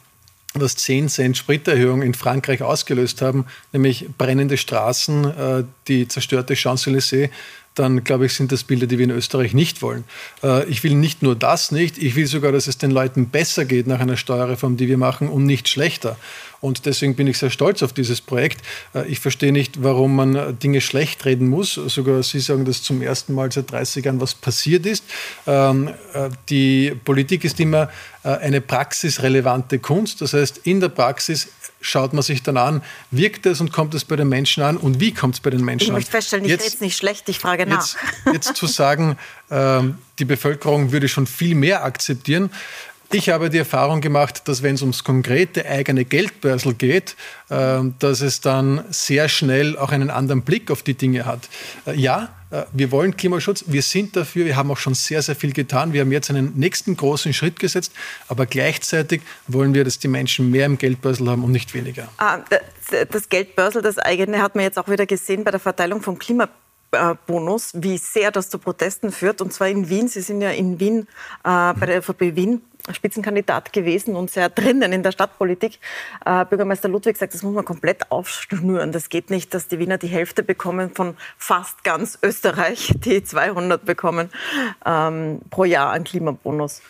was 10 Cent Spriterhöhung in Frankreich ausgelöst haben, nämlich brennende Straßen, äh, die zerstörte Champs-Élysées, dann glaube ich, sind das Bilder, die wir in Österreich nicht wollen. Äh, ich will nicht nur das nicht, ich will sogar, dass es den Leuten besser geht nach einer Steuerreform, die wir machen und nicht schlechter. Und deswegen bin ich sehr stolz auf dieses Projekt. Äh, ich verstehe nicht, warum man Dinge schlecht reden muss. Sogar Sie sagen, dass zum ersten Mal seit 30 Jahren was passiert ist. Ähm, äh, die Politik ist immer eine praxisrelevante Kunst. Das heißt, in der Praxis schaut man sich dann an, wirkt es und kommt es bei den Menschen an und wie kommt es bei den Menschen an? Ich möchte feststellen, ich rede es nicht schlecht, ich frage nach. Jetzt, jetzt zu sagen, ähm, die Bevölkerung würde schon viel mehr akzeptieren. Ich habe die Erfahrung gemacht, dass wenn es ums konkrete eigene Geldbörsel geht, äh, dass es dann sehr schnell auch einen anderen Blick auf die Dinge hat. Äh, ja, äh, wir wollen Klimaschutz, wir sind dafür, wir haben auch schon sehr, sehr viel getan. Wir haben jetzt einen nächsten großen Schritt gesetzt, aber gleichzeitig wollen wir, dass die Menschen mehr im Geldbörsel haben und nicht weniger. Ah, das Geldbörsel, das eigene, hat man jetzt auch wieder gesehen bei der Verteilung vom Klimabonus, wie sehr das zu Protesten führt. Und zwar in Wien. Sie sind ja in Wien, äh, bei der ÖVP Wien Spitzenkandidat gewesen und sehr drinnen in der Stadtpolitik. Äh, Bürgermeister Ludwig sagt, das muss man komplett aufschnüren. Das geht nicht, dass die Wiener die Hälfte bekommen von fast ganz Österreich, die 200 bekommen ähm, pro Jahr an Klimabonus.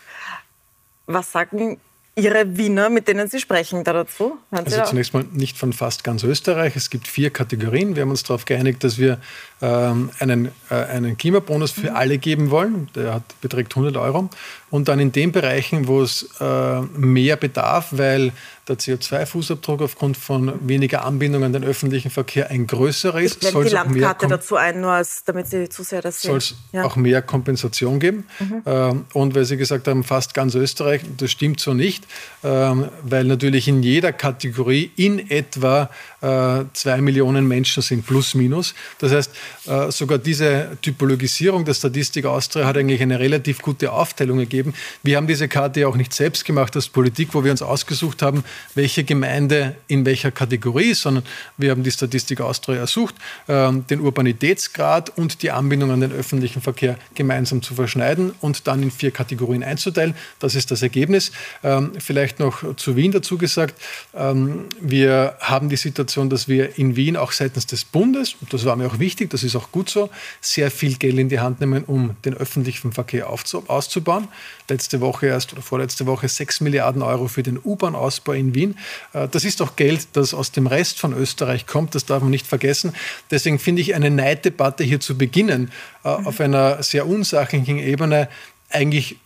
Was sagen Ihre Wiener, mit denen Sie sprechen, da dazu? Hören also zunächst mal nicht von fast ganz Österreich. Es gibt vier Kategorien. Wir haben uns darauf geeinigt, dass wir ähm, einen, äh, einen Klimabonus für mhm. alle geben wollen. Der hat, beträgt 100 Euro. Und dann in den Bereichen, wo es äh, mehr bedarf, weil der CO2-Fußabdruck aufgrund von weniger Anbindung an den öffentlichen Verkehr ein größerer ist. Ich blende die Landkarte dazu ein, nur als, damit Sie zu sehr das sehen. Soll es ja. auch mehr Kompensation geben. Mhm. Ähm, und weil Sie gesagt haben, fast ganz Österreich, das stimmt so nicht, ähm, weil natürlich in jeder Kategorie in etwa äh, zwei Millionen Menschen sind, plus minus. Das heißt, äh, sogar diese Typologisierung der Statistik Austria hat eigentlich eine relativ gute Aufteilung ergeben. Wir haben diese Karte auch nicht selbst gemacht als Politik, wo wir uns ausgesucht haben, welche Gemeinde in welcher Kategorie sondern wir haben die Statistik Austria ersucht, ähm, den Urbanitätsgrad und die Anbindung an den öffentlichen Verkehr gemeinsam zu verschneiden und dann in vier Kategorien einzuteilen. Das ist das Ergebnis. Ähm, vielleicht noch zu Wien dazu gesagt. Ähm, wir haben die Situation, dass wir in Wien auch seitens des Bundes, und das war mir auch wichtig, das ist auch gut so, sehr viel Geld in die Hand nehmen, um den öffentlichen Verkehr auszubauen. Letzte Woche erst oder vorletzte Woche 6 Milliarden Euro für den U-Bahn-Ausbau in Wien. Äh, das ist doch Geld, das aus dem Rest von Österreich kommt. Das darf man nicht vergessen. Deswegen finde ich eine Neiddebatte hier zu beginnen mhm. auf einer sehr unsachlichen Ebene eigentlich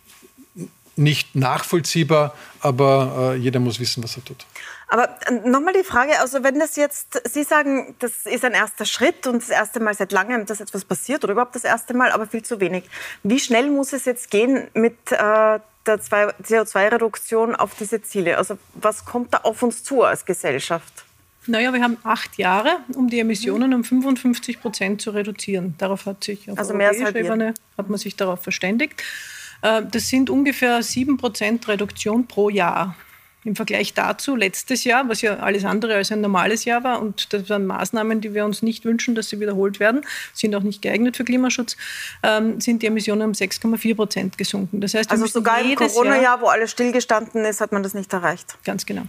nicht nachvollziehbar, aber äh, jeder muss wissen, was er tut. Aber äh, nochmal die Frage, also wenn das jetzt, Sie sagen, das ist ein erster Schritt und das erste Mal seit langem, dass etwas passiert oder überhaupt das erste Mal, aber viel zu wenig. Wie schnell muss es jetzt gehen mit äh, der CO2-Reduktion auf diese Ziele? Also was kommt da auf uns zu als Gesellschaft? Naja, wir haben acht Jahre, um die Emissionen um 55 Prozent zu reduzieren. Darauf hat sich auf also mehr als Ebene hat man sich darauf verständigt. Äh, das sind ungefähr 7 Prozent Reduktion pro Jahr. Im Vergleich dazu letztes Jahr, was ja alles andere als ein normales Jahr war, und das waren Maßnahmen, die wir uns nicht wünschen, dass sie wiederholt werden, sind auch nicht geeignet für Klimaschutz, ähm, sind die Emissionen um 6,4 Prozent gesunken. Das heißt, also sogar im Corona-Jahr, wo alles stillgestanden ist, hat man das nicht erreicht. Ganz genau.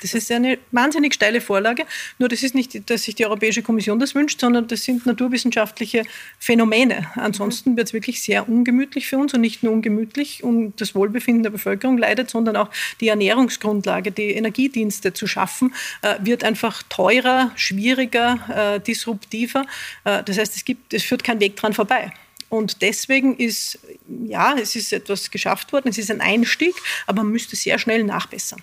Das ist eine wahnsinnig steile Vorlage. Nur das ist nicht, dass sich die Europäische Kommission das wünscht, sondern das sind naturwissenschaftliche Phänomene. Ansonsten wird es wirklich sehr ungemütlich für uns und nicht nur ungemütlich und das Wohlbefinden der Bevölkerung leidet, sondern auch die Ernährungsgrundlage, die Energiedienste zu schaffen, äh, wird einfach teurer, schwieriger, äh, disruptiver. Äh, das heißt, es, gibt, es führt kein Weg dran vorbei. Und deswegen ist, ja, es ist etwas geschafft worden, es ist ein Einstieg, aber man müsste sehr schnell nachbessern.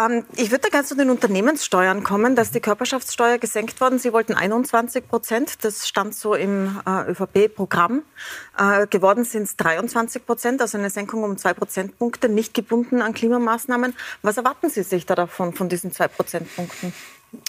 Ähm, ich würde da ganz zu den Unternehmenssteuern kommen. Da ist die Körperschaftssteuer gesenkt worden. Sie wollten 21 Prozent. Das stand so im äh, ÖVP-Programm. Äh, geworden sind es 23 Prozent, also eine Senkung um zwei Prozentpunkte, nicht gebunden an Klimamaßnahmen. Was erwarten Sie sich da davon, von diesen zwei Prozentpunkten?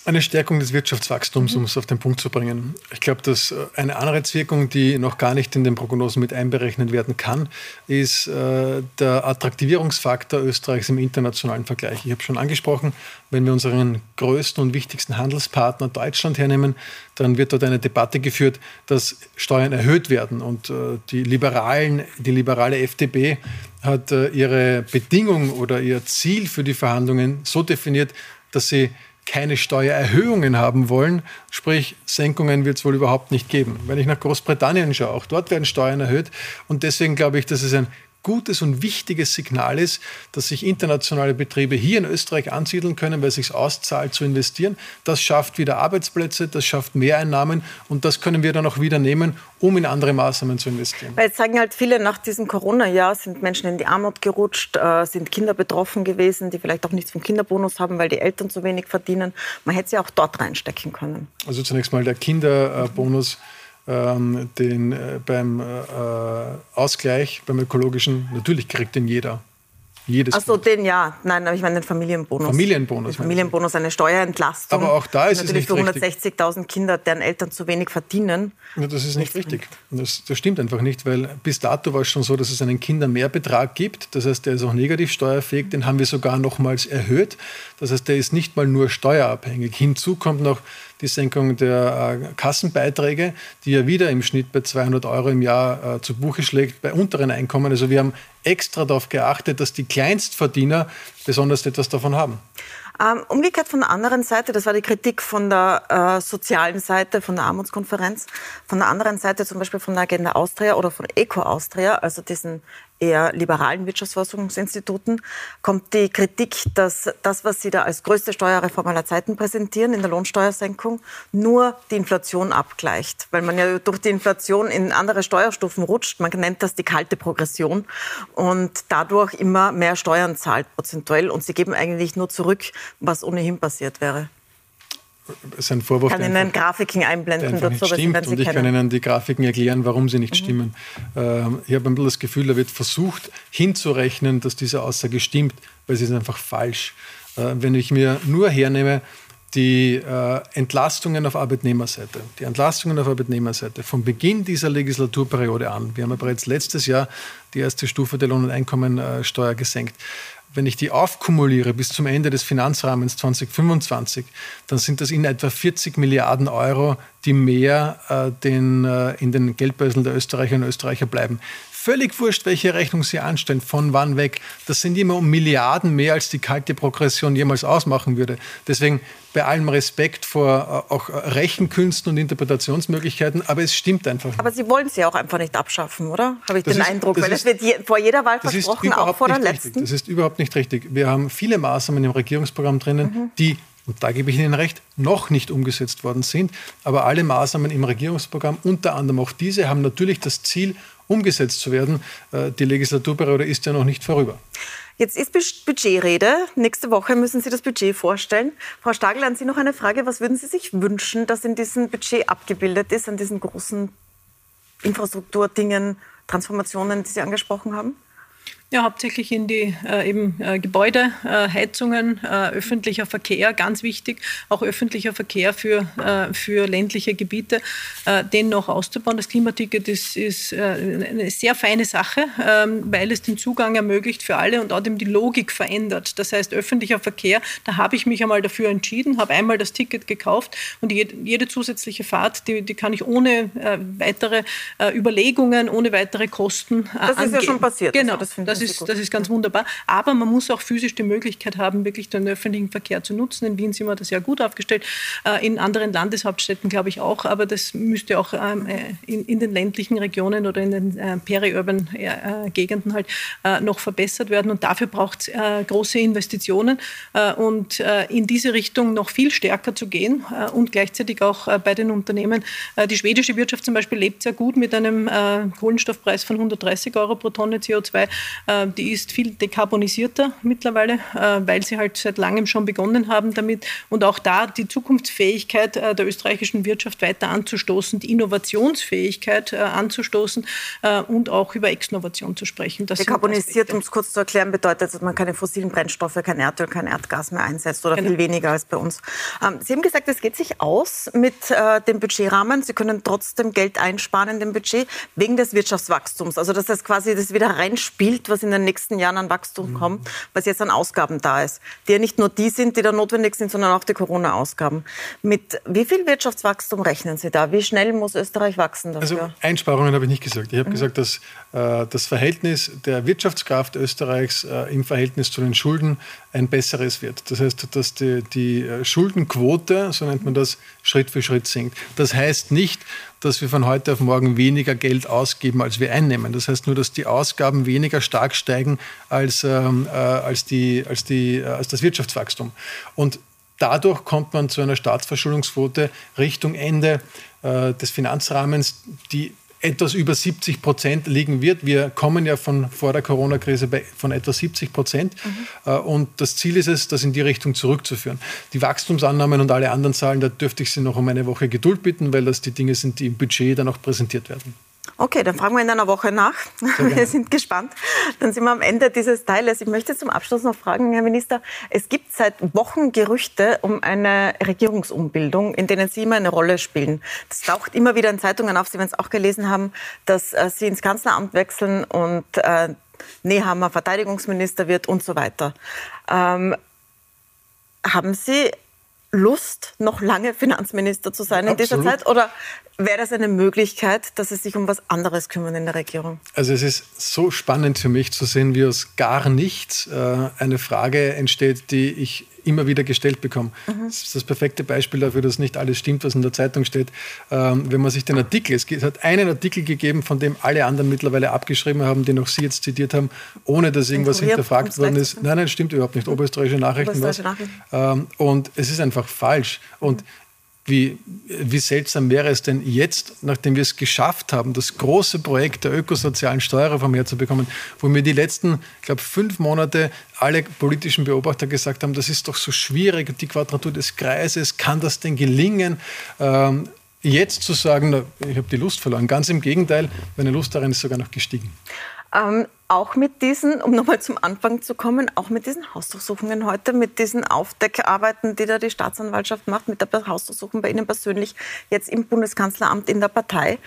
Eine Stärkung des Wirtschaftswachstums, um es auf den Punkt zu bringen. Ich glaube, dass äh, eine Anreizwirkung, die noch gar nicht in den Prognosen mit einberechnet werden kann, ist äh, der Attraktivierungsfaktor Österreichs im internationalen Vergleich. Ich habe schon angesprochen, wenn wir unseren größten und wichtigsten Handelspartner Deutschland hernehmen, dann wird dort eine Debatte geführt, dass Steuern erhöht werden. Und äh, die Liberalen, die liberale FDP hat ihre Bedingung oder ihr Ziel für die Verhandlungen so definiert, dass sie keine Steuererhöhungen haben wollen, sprich Senkungen wird es wohl überhaupt nicht geben. Wenn ich nach Großbritannien schaue, auch dort werden Steuern erhöht und deswegen glaube ich, dass es ein gutes und wichtiges Signal ist, dass sich internationale Betriebe hier in Österreich ansiedeln können, weil es sich auszahlt zu investieren. Das schafft wieder Arbeitsplätze, das schafft Mehreinnahmen und das können wir dann auch wieder nehmen, um in andere Maßnahmen zu investieren. Weil jetzt sagen halt viele, nach diesem Corona-Jahr sind Menschen in die Armut gerutscht, äh, sind Kinder betroffen gewesen, die vielleicht auch nichts vom Kinderbonus haben, weil die Eltern zu wenig verdienen. Man hätte sie auch dort reinstecken können. Also zunächst mal der Kinderbonus. Mhm ähm, den, äh, beim äh, Ausgleich, beim ökologischen, natürlich kriegt den jeder. Jedes Ach so, den ja. Nein, aber ich meine den Familienbonus. Familienbonus. Den Familienbonus, eine Steuerentlastung. Aber auch da ist Natürlich es nicht für 160.000 Kinder, deren Eltern zu wenig verdienen. Ja, das ist nicht richtig. Das, das, stimmt einfach nicht, weil bis dato war es schon so, dass es einen Kindermehrbetrag gibt. Das heißt, der ist auch negativ steuerfähig. Den haben wir sogar nochmals erhöht. Das heißt, der ist nicht mal nur steuerabhängig. Hinzu kommt noch die Senkung der äh, Kassenbeiträge, die ja wieder im Schnitt bei 200 Euro im Jahr äh, zu Buche schlägt, bei unteren Einkommen. Also wir haben extra darauf geachtet, dass die Kleinstverdiener besonders etwas davon haben. Ähm, umgekehrt von der anderen Seite, das war die Kritik von der äh, sozialen Seite, von der Armutskonferenz, von der anderen Seite zum Beispiel von der Agenda Austria oder von Eco Austria, also diesen eher liberalen Wirtschaftsforschungsinstituten kommt die Kritik, dass das, was Sie da als größte Steuerreform aller Zeiten präsentieren, in der Lohnsteuersenkung, nur die Inflation abgleicht. Weil man ja durch die Inflation in andere Steuerstufen rutscht. Man nennt das die kalte Progression und dadurch immer mehr Steuern zahlt prozentuell. Und Sie geben eigentlich nur zurück, was ohnehin passiert wäre ist ein Vorwurf. Ich kann Ihnen Grafiken einblenden dazu, nicht stimmt. Und ich kennen. kann Ihnen die Grafiken erklären, warum sie nicht mhm. stimmen. Ähm, ich habe ein bisschen das Gefühl, da wird versucht hinzurechnen, dass diese Aussage stimmt, weil sie ist einfach falsch. Äh, wenn ich mir nur hernehme, die äh, Entlastungen auf Arbeitnehmerseite, die Entlastungen auf Arbeitnehmerseite von Beginn dieser Legislaturperiode an. Wir haben ja bereits letztes Jahr die erste Stufe der Lohn- und Einkommensteuer gesenkt wenn ich die aufkumuliere bis zum Ende des Finanzrahmens 2025, dann sind das in etwa 40 Milliarden Euro, die mehr äh, den, äh, in den Geldbörseln der Österreicherinnen und Österreicher bleiben. Völlig wurscht, welche Rechnung Sie anstellen, von wann weg. Das sind immer um Milliarden mehr, als die kalte Progression jemals ausmachen würde. Deswegen bei allem Respekt vor äh, auch Rechenkünsten und Interpretationsmöglichkeiten, aber es stimmt einfach nicht. Aber Sie wollen sie auch einfach nicht abschaffen, oder? Habe ich das den ist, Eindruck, weil es wird je, vor jeder Wahl versprochen, auch vor der letzten. Richtig. Das ist überhaupt nicht richtig. Wir haben viele Maßnahmen im Regierungsprogramm drinnen, mhm. die und da gebe ich Ihnen recht, noch nicht umgesetzt worden sind. Aber alle Maßnahmen im Regierungsprogramm, unter anderem auch diese, haben natürlich das Ziel, umgesetzt zu werden. Äh, die Legislaturperiode ist ja noch nicht vorüber. Jetzt ist Budgetrede. Nächste Woche müssen Sie das Budget vorstellen. Frau Stagel, an Sie noch eine Frage. Was würden Sie sich wünschen, dass in diesem Budget abgebildet ist, an diesen großen Infrastrukturdingen, Transformationen, die Sie angesprochen haben? Ja, hauptsächlich in die äh, eben äh, Gebäude, äh, Heizungen, äh, öffentlicher Verkehr, ganz wichtig, auch öffentlicher Verkehr für, äh, für ländliche Gebiete, äh, den noch auszubauen. Das Klimaticket ist, ist eine sehr feine Sache, ähm, weil es den Zugang ermöglicht für alle und auch die Logik verändert. Das heißt, öffentlicher Verkehr, da habe ich mich einmal dafür entschieden, habe einmal das Ticket gekauft und jede, jede zusätzliche Fahrt, die, die kann ich ohne weitere Überlegungen, ohne weitere Kosten Das ist angehen. ja schon passiert. Genau, also das, das ist, das ist ganz wunderbar. Aber man muss auch physisch die Möglichkeit haben, wirklich den öffentlichen Verkehr zu nutzen. In Wien sind wir da sehr gut aufgestellt. Äh, in anderen Landeshauptstädten glaube ich auch. Aber das müsste auch ähm, äh, in, den ländlichen Regionen oder in den äh, peri-urban Gegenden halt noch verbessert werden. Und dafür braucht es große Investitionen. Und in diese Richtung noch viel stärker zu gehen und gleichzeitig auch bei den Unternehmen. Die schwedische Wirtschaft zum Beispiel lebt sehr gut mit einem Kohlenstoffpreis von 130 Euro pro Tonne CO2 die ist viel dekarbonisierter mittlerweile, äh, weil sie halt seit langem schon begonnen haben damit und auch da die Zukunftsfähigkeit äh, der österreichischen Wirtschaft weiter anzustoßen, die Innovationsfähigkeit äh, anzustoßen und auch über Exnovation zu sprechen. Das Dekarbonisiert, um es kurz zu erklären, bedeutet, dass man keine fossilen Brennstoffe, kein Erdöl, kein Erdgas mehr einsetzt oder genau. viel weniger als bei uns. Ähm, sie haben gesagt, es geht sich aus mit dem Budgetrahmen. Sie können trotzdem Geld einsparen in dem Budget wegen des Wirtschaftswachstums. Also dass das quasi das wieder reinspielt, was in den nächsten Jahren an Wachstum mhm. kommt, was jetzt an Ausgaben da ist, die ja nicht nur die sind, die da notwendig sind, sondern auch die Corona-Ausgaben. Mit wie viel Wirtschaftswachstum rechnen Sie da? Wie schnell muss Österreich wachsen dafür? Also Einsparungen habe ich nicht gesagt. Ich habe mhm. gesagt, dass äh, das Verhältnis der Wirtschaftskraft Österreichs äh, im Verhältnis zu den Schulden ein besseres wird. Das heißt, dass die, die äh, Schuldenquote, so nennt man das, Schritt für Schritt sinkt. Das heißt nicht, dass wir von heute auf morgen weniger Geld ausgeben, als wir einnehmen. Das heißt nur, dass die Ausgaben weniger stark steigen als, ähm, äh, als, die, als, die, äh, als das Wirtschaftswachstum. Und dadurch kommt man zu einer Staatsverschuldungsquote Richtung Ende äh, des Finanzrahmens, die etwas über 70 Prozent liegen wird. Wir kommen ja von vor der Corona-Krise von etwa 70 Prozent. Mhm. Und das Ziel ist es, das in die Richtung zurückzuführen. Die Wachstumsannahmen und alle anderen Zahlen, da dürfte ich Sie noch um eine Woche Geduld bitten, weil das die Dinge sind, die im Budget dann auch präsentiert werden. Okay, dann fragen wir in einer Woche nach. Wir sind gespannt. Dann sind wir am Ende dieses Teiles. Ich möchte zum Abschluss noch fragen, Herr Minister, es gibt seit Wochen Gerüchte um eine Regierungsumbildung, in denen Sie immer eine Rolle spielen. Das taucht immer wieder in Zeitungen auf. Sie werden es auch gelesen haben, dass äh, Sie ins Kanzleramt wechseln und äh, Nehammer Verteidigungsminister wird und so weiter. Ähm, haben Sie Lust, noch lange Finanzminister zu sein in Absolut. dieser Zeit? Oder wäre das eine Möglichkeit, dass Sie sich um was anderes kümmern in der Regierung? Also es ist so spannend für mich zu sehen, wie aus gar nichts äh, eine Frage entsteht, die ich immer wieder gestellt bekomme. Mhm. Das ist das perfekte Beispiel dafür, dass nicht alles stimmt, was in der Zeitung steht. Ähm, wenn man sich den Artikel, es hat einen Artikel gegeben, von dem alle anderen mittlerweile abgeschrieben haben, den auch Sie jetzt zitiert haben, ohne dass irgendwas hinterfragt worden ist. Nein, nein, stimmt überhaupt nicht. Oberösterreichische Nachrichten. Oberösterreichische Nachrichten. Ähm, und es ist einfach falsch. Und mhm wie, wie seltsam wäre es denn jetzt, nachdem wir es geschafft haben, das große Projekt der ökosozialen Steuerreform herzubekommen, wo mir die letzten, ich glaube, fünf Monate alle politischen Beobachter gesagt haben, das ist doch so schwierig, die Quadratur des Kreises, kann das denn gelingen? Ähm, jetzt zu sagen, ich habe die Lust verloren. Ganz im Gegenteil, meine Lust darin ist sogar noch gestiegen. Ähm, auch mit diesen, um nochmal zum Anfang zu kommen, auch mit diesen Hausdurchsuchungen heute, mit diesen Aufdeckarbeiten, die da die Staatsanwaltschaft macht, mit der Hausdurchsuchung bei Ihnen persönlich, jetzt im Bundeskanzleramt in der Partei.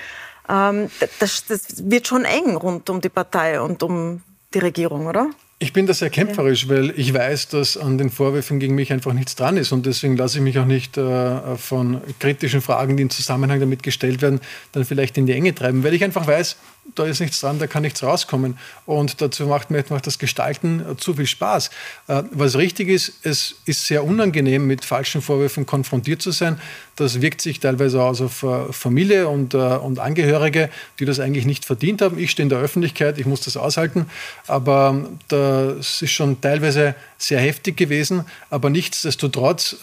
Ähm, das, das wird schon eng rund um die Partei und um die Regierung, oder? Ich bin da sehr kämpferisch, weil ich weiß, dass an den Vorwürfen gegen mich einfach nichts dran ist. Und deswegen lasse ich mich auch nicht äh, von kritischen Fragen, die in Zusammenhang damit gestellt werden, dann vielleicht in die Enge treiben, weil ich einfach weiß, da ist nichts dran, da kann nichts rauskommen. Und dazu macht mir macht das Gestalten zu viel Spaß. Äh, was richtig ist, es ist sehr unangenehm, mit falschen Vorwürfen konfrontiert zu sein. Das wirkt sich teilweise aus auf äh, Familie und, äh, und Angehörige, die das eigentlich nicht verdient haben. Ich stehe in der Öffentlichkeit, ich muss das aushalten. Aber das ist schon teilweise sehr heftig gewesen. Aber nichtsdestotrotz,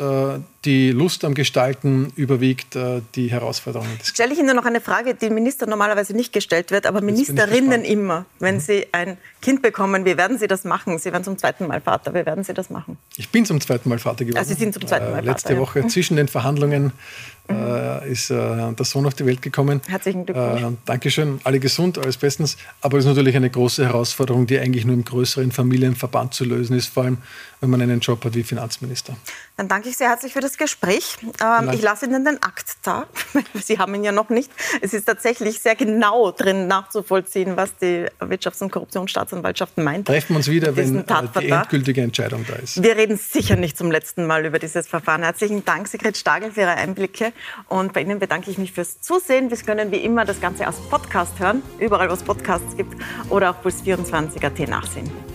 die Lust am Gestalten überwiegt die Herausforderungen. Stelle ich Ihnen noch eine Frage, die Minister normalerweise nicht gestellt wird, aber Ministerinnen immer, wenn mhm. sie ein Kind bekommen, wie werden Sie das machen? Sie werden zum zweiten Mal Vater, wie werden Sie das machen? Ich bin zum zweiten Mal Vater geworden. Also Sie sind zum zweiten Mal Vater. Äh, letzte Woche ja. zwischen den Verhandlungen äh, ist äh, der Sohn auf die Welt gekommen. Herzlichen Glückwunsch. Äh, Dankeschön, alle gesund, alles bestens. Aber es ist natürlich eine große Herausforderung, die eigentlich nur im größeren Familienverband zu lösen ist, vor allem wenn man einen Job hat wie Finanzminister. Dann danke ich sehr herzlich für das Gespräch. Ähm, ich lasse Ihnen den Akt da. Sie haben ihn ja noch nicht. Es ist tatsächlich sehr genau drin nachzuvollziehen, was die Wirtschafts- und Korruptionsstaatsanwaltschaft meint. Treffen wir uns wieder, wenn äh, die endgültige Entscheidung da ist. Wir reden sicher nicht zum letzten Mal über dieses Verfahren. Herzlichen Dank, Sigrid Stagel, für Ihre Einblicke. Und bei Ihnen bedanke ich mich fürs Zusehen. Wir können wie immer das Ganze als Podcast hören, überall wo es Podcasts gibt oder auch Puls24.at nachsehen.